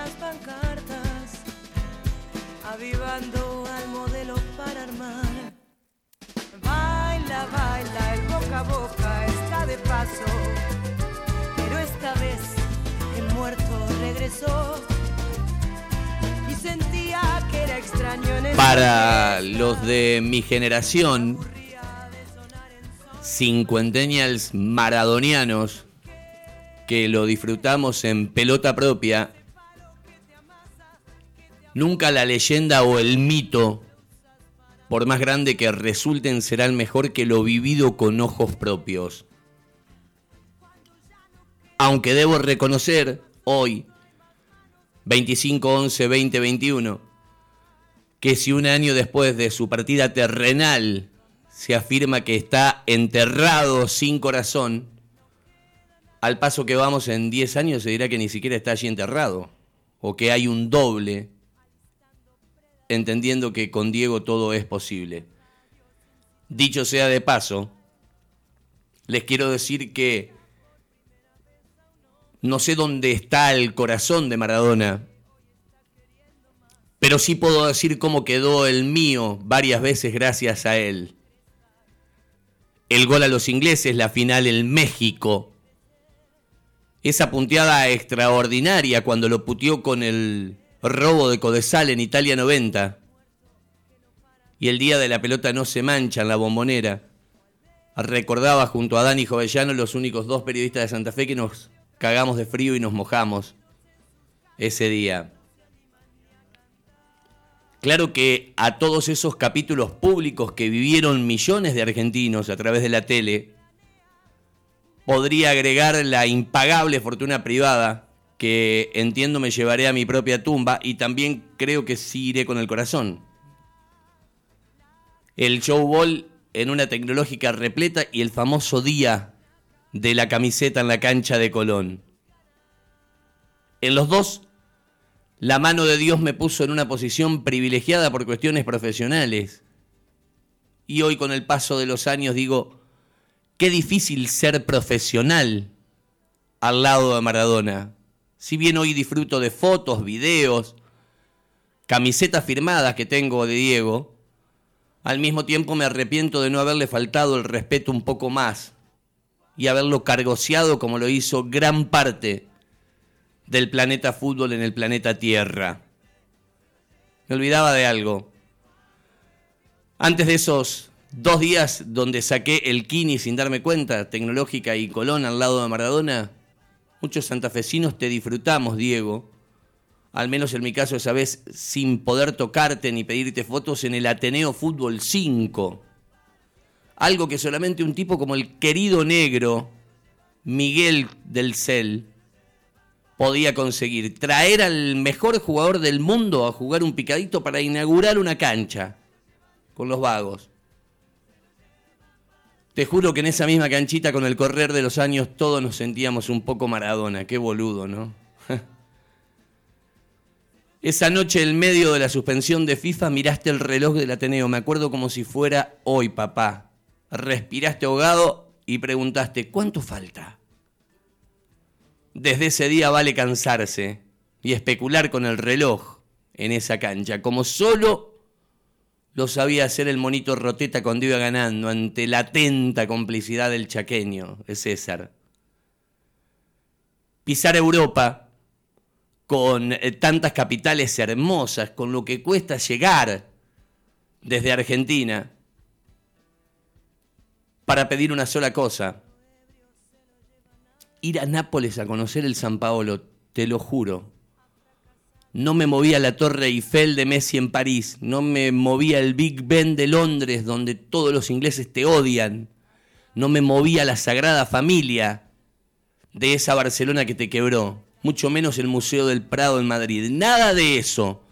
las pancartas, avivando al modelo para armar. Baila, baila, el boca a boca está de paso, pero esta vez el muerto regresó y sentía que era extraño en el Para los de mi generación, cincuentennials maradonianos, que lo disfrutamos en pelota propia, nunca la leyenda o el mito, por más grande que resulten, será el mejor que lo vivido con ojos propios. Aunque debo reconocer hoy, 25-11-2021, que si un año después de su partida terrenal se afirma que está enterrado sin corazón, al paso que vamos en 10 años se dirá que ni siquiera está allí enterrado, o que hay un doble, entendiendo que con Diego todo es posible. Dicho sea de paso, les quiero decir que no sé dónde está el corazón de Maradona, pero sí puedo decir cómo quedó el mío varias veces gracias a él. El gol a los ingleses, la final en México. Esa punteada extraordinaria cuando lo putió con el robo de Codesal en Italia 90. Y el día de la pelota no se mancha en la bombonera. Recordaba junto a Dani Jovellano los únicos dos periodistas de Santa Fe que nos cagamos de frío y nos mojamos ese día. Claro que a todos esos capítulos públicos que vivieron millones de argentinos a través de la tele, podría agregar la impagable fortuna privada que entiendo me llevaré a mi propia tumba y también creo que sí iré con el corazón. El showball en una tecnológica repleta y el famoso día de la camiseta en la cancha de Colón. En los dos la mano de Dios me puso en una posición privilegiada por cuestiones profesionales. Y hoy con el paso de los años digo, qué difícil ser profesional al lado de Maradona. Si bien hoy disfruto de fotos, videos, camisetas firmadas que tengo de Diego, al mismo tiempo me arrepiento de no haberle faltado el respeto un poco más y haberlo cargoseado como lo hizo gran parte del planeta fútbol en el planeta Tierra. Me olvidaba de algo. Antes de esos dos días donde saqué el Kini sin darme cuenta, tecnológica y Colón al lado de Maradona, muchos santafesinos te disfrutamos, Diego. Al menos en mi caso esa vez sin poder tocarte ni pedirte fotos en el Ateneo Fútbol 5. Algo que solamente un tipo como el querido negro Miguel del Cel podía conseguir. Traer al mejor jugador del mundo a jugar un picadito para inaugurar una cancha con los vagos. Te juro que en esa misma canchita con el correr de los años todos nos sentíamos un poco Maradona. Qué boludo, ¿no? Esa noche, en medio de la suspensión de FIFA, miraste el reloj del Ateneo. Me acuerdo como si fuera hoy, papá. Respiraste ahogado y preguntaste, ¿cuánto falta? Desde ese día vale cansarse y especular con el reloj en esa cancha, como solo lo sabía hacer el monito Roteta cuando iba ganando ante la atenta complicidad del chaqueño, de César. Pisar Europa con eh, tantas capitales hermosas, con lo que cuesta llegar desde Argentina, para pedir una sola cosa, ir a Nápoles a conocer el San Paolo, te lo juro. No me movía la Torre Eiffel de Messi en París, no me movía el Big Ben de Londres, donde todos los ingleses te odian, no me movía la Sagrada Familia de esa Barcelona que te quebró, mucho menos el Museo del Prado en Madrid, nada de eso,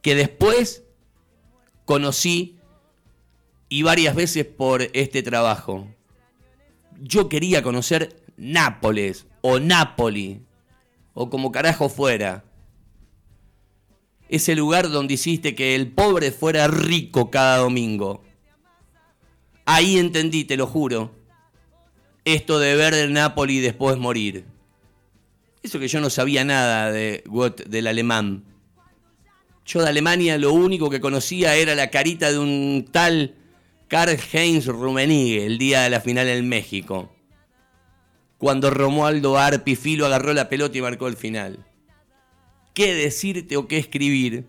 que después conocí y varias veces por este trabajo. Yo quería conocer Nápoles o Nápoli o como carajo fuera. Ese lugar donde hiciste que el pobre fuera rico cada domingo. Ahí entendí, te lo juro, esto de ver el Nápoli y después morir. Eso que yo no sabía nada de del alemán. Yo de Alemania lo único que conocía era la carita de un tal Karl-Heinz Rummenigge el día de la final en México. Cuando Romualdo Arpifilo agarró la pelota y marcó el final. ¿Qué decirte o qué escribir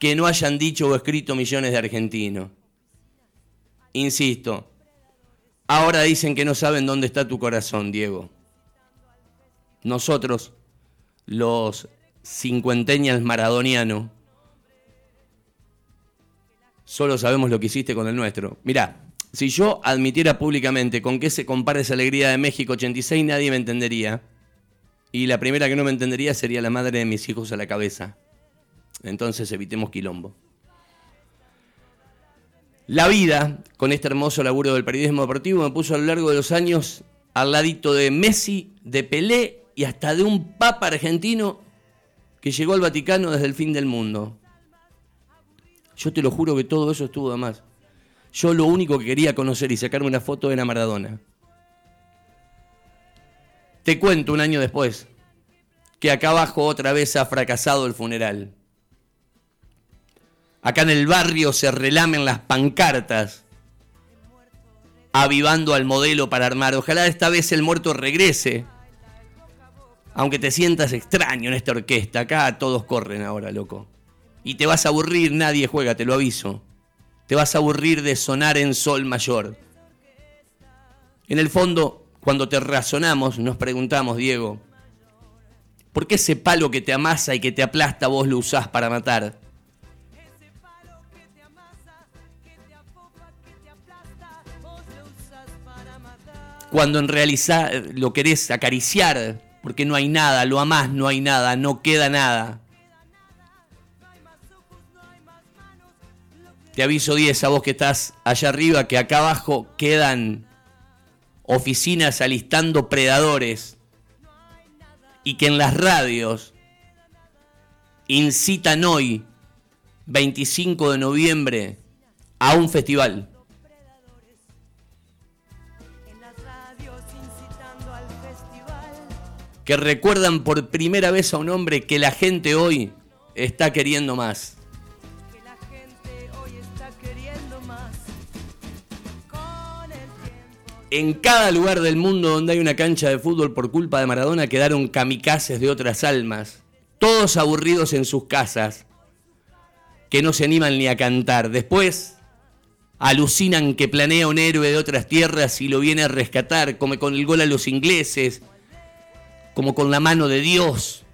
que no hayan dicho o escrito millones de argentinos? Insisto, ahora dicen que no saben dónde está tu corazón, Diego. Nosotros, los cincuenteñas maradonianos, solo sabemos lo que hiciste con el nuestro. Mirá, si yo admitiera públicamente con qué se compara esa alegría de México 86, nadie me entendería. Y la primera que no me entendería sería la madre de mis hijos a la cabeza. Entonces evitemos quilombo. La vida, con este hermoso laburo del periodismo deportivo, me puso a lo largo de los años al ladito de Messi, de Pelé y hasta de un papa argentino que llegó al Vaticano desde el fin del mundo. Yo te lo juro que todo eso estuvo de más. Yo lo único que quería conocer y sacarme una foto era Maradona. Te cuento un año después que acá abajo otra vez ha fracasado el funeral. Acá en el barrio se relamen las pancartas, avivando al modelo para armar. Ojalá esta vez el muerto regrese aunque te sientas extraño en esta orquesta, acá todos corren ahora, loco. Y te vas a aburrir, nadie juega, te lo aviso. Te vas a aburrir de sonar en sol mayor. En el fondo, cuando te razonamos, nos preguntamos, Diego, ¿por qué ese palo que te amasa y que te aplasta vos lo usás para matar? Cuando en realidad lo querés acariciar porque no hay nada, lo amás, no hay nada, no queda nada. Te aviso 10 a vos que estás allá arriba, que acá abajo quedan oficinas alistando predadores y que en las radios incitan hoy, 25 de noviembre, a un festival. que recuerdan por primera vez a un hombre que la gente hoy está queriendo más. En cada lugar del mundo donde hay una cancha de fútbol por culpa de Maradona quedaron kamikazes de otras almas, todos aburridos en sus casas, que no se animan ni a cantar. Después alucinan que planea un héroe de otras tierras y lo viene a rescatar, come con el gol a los ingleses, como con la mano de Dios,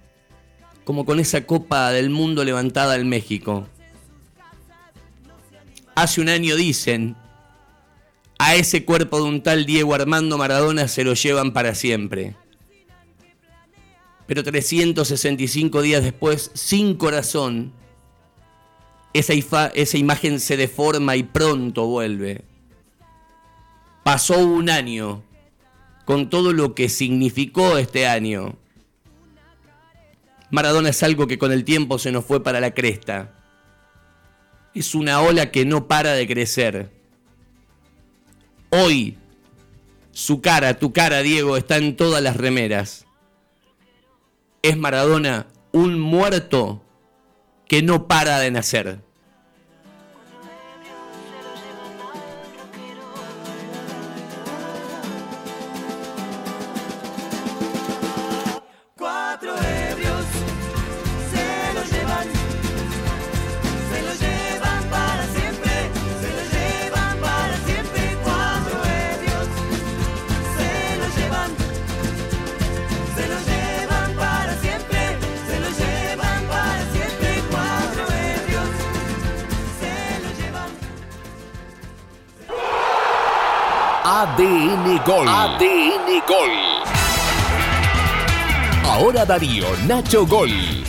como con esa copa del mundo levantada en México. Hace un año dicen, a ese cuerpo de un tal Diego Armando Maradona se lo llevan para siempre. Pero 365 días después, sin corazón, esa, esa imagen se deforma y pronto vuelve. Pasó un año con todo lo que significó este año. Maradona es algo que con el tiempo se nos fue para la cresta. Es una ola que no para de crecer. Hoy, su cara, tu cara, Diego, está en todas las remeras. Es Maradona un muerto que no para de nacer. ADN Gol. ADN Gol. Ahora Darío Nacho Gol.